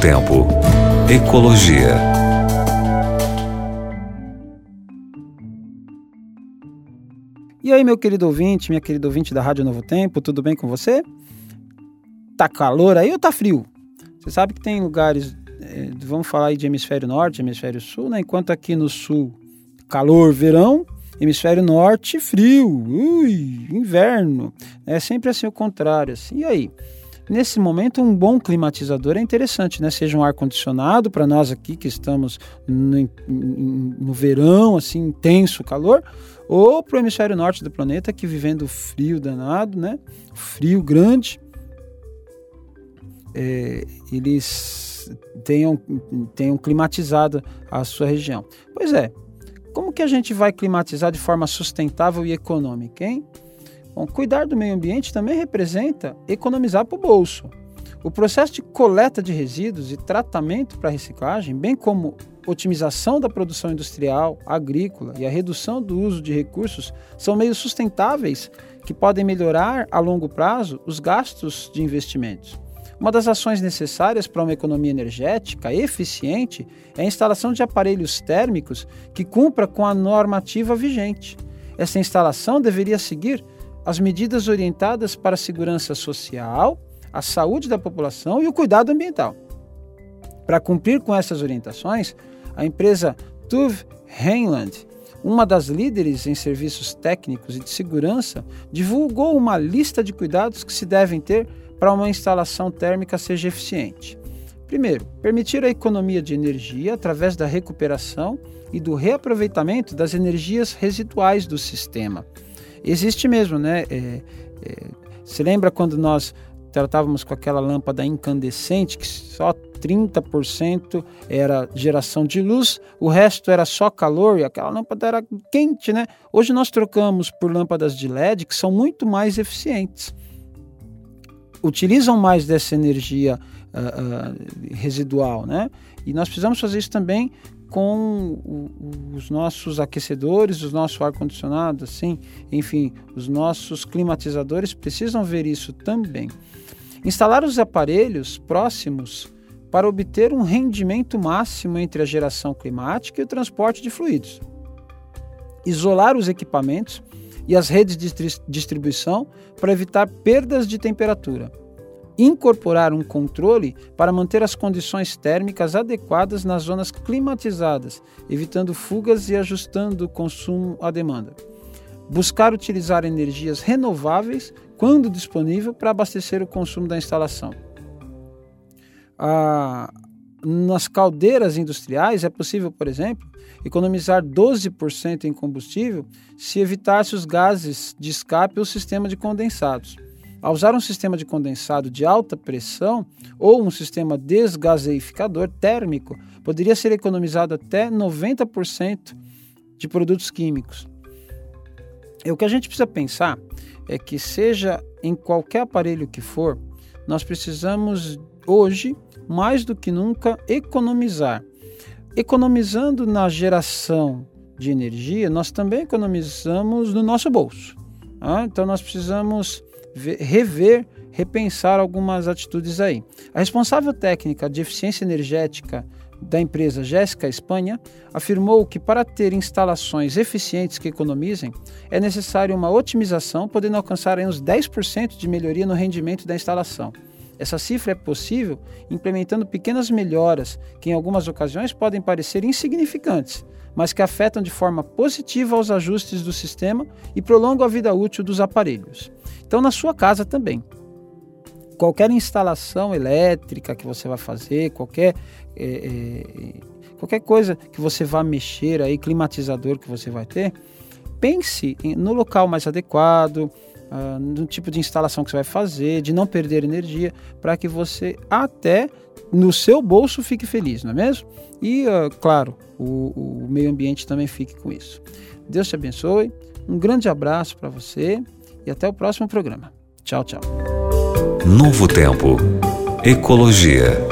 Tempo. Ecologia. E aí, meu querido ouvinte, minha querida ouvinte da Rádio Novo Tempo, tudo bem com você? Tá calor aí ou tá frio? Você sabe que tem lugares, é, vamos falar aí de hemisfério norte, hemisfério sul, né? Enquanto aqui no sul, calor, verão, hemisfério norte, frio, ui, inverno. É sempre assim o contrário. Assim. E aí? Nesse momento, um bom climatizador é interessante, né? Seja um ar-condicionado para nós aqui que estamos no, no verão, assim, intenso calor, ou para o hemisfério norte do planeta que vivendo frio danado, né? Frio grande, é, eles tenham, tenham climatizado a sua região. Pois é, como que a gente vai climatizar de forma sustentável e econômica, hein? Bom, cuidar do meio ambiente também representa economizar para o bolso. O processo de coleta de resíduos e tratamento para reciclagem, bem como otimização da produção industrial, agrícola e a redução do uso de recursos são meios sustentáveis que podem melhorar a longo prazo os gastos de investimentos. Uma das ações necessárias para uma economia energética eficiente é a instalação de aparelhos térmicos que cumpra com a normativa vigente. Essa instalação deveria seguir as medidas orientadas para a segurança social, a saúde da população e o cuidado ambiental. Para cumprir com essas orientações, a empresa TUV Heinland, uma das líderes em serviços técnicos e de segurança, divulgou uma lista de cuidados que se devem ter para uma instalação térmica seja eficiente. Primeiro, permitir a economia de energia através da recuperação e do reaproveitamento das energias residuais do sistema existe mesmo, né? É, é, se lembra quando nós tratávamos com aquela lâmpada incandescente que só 30% era geração de luz, o resto era só calor e aquela lâmpada era quente, né? Hoje nós trocamos por lâmpadas de LED que são muito mais eficientes. Utilizam mais dessa energia uh, uh, residual, né? E nós precisamos fazer isso também com o, os nossos aquecedores, os nossos ar-condicionado, assim, enfim, os nossos climatizadores precisam ver isso também. Instalar os aparelhos próximos para obter um rendimento máximo entre a geração climática e o transporte de fluidos. Isolar os equipamentos e as redes de distribuição para evitar perdas de temperatura incorporar um controle para manter as condições térmicas adequadas nas zonas climatizadas, evitando fugas e ajustando o consumo à demanda. Buscar utilizar energias renováveis quando disponível para abastecer o consumo da instalação. Ah, nas caldeiras industriais é possível, por exemplo, economizar 12% em combustível se evitasse os gases de escape ou sistema de condensados. Ao usar um sistema de condensado de alta pressão ou um sistema desgaseificador térmico, poderia ser economizado até 90% de produtos químicos. E o que a gente precisa pensar é que, seja em qualquer aparelho que for, nós precisamos hoje, mais do que nunca, economizar. Economizando na geração de energia, nós também economizamos no nosso bolso. Ah, então, nós precisamos rever, repensar algumas atitudes aí. A responsável técnica de eficiência energética da empresa Jéssica Espanha afirmou que para ter instalações eficientes que economizem, é necessário uma otimização, podendo alcançar uns 10% de melhoria no rendimento da instalação. Essa cifra é possível implementando pequenas melhoras que, em algumas ocasiões, podem parecer insignificantes, mas que afetam de forma positiva os ajustes do sistema e prolongam a vida útil dos aparelhos. Então, na sua casa também. Qualquer instalação elétrica que você vai fazer, qualquer, é, é, qualquer coisa que você vá mexer aí, climatizador que você vai ter, pense no local mais adequado, uh, no tipo de instalação que você vai fazer, de não perder energia, para que você até no seu bolso fique feliz, não é mesmo? E, uh, claro, o, o meio ambiente também fique com isso. Deus te abençoe, um grande abraço para você e até o próximo programa. Tchau, tchau. Novo Tempo. Ecologia.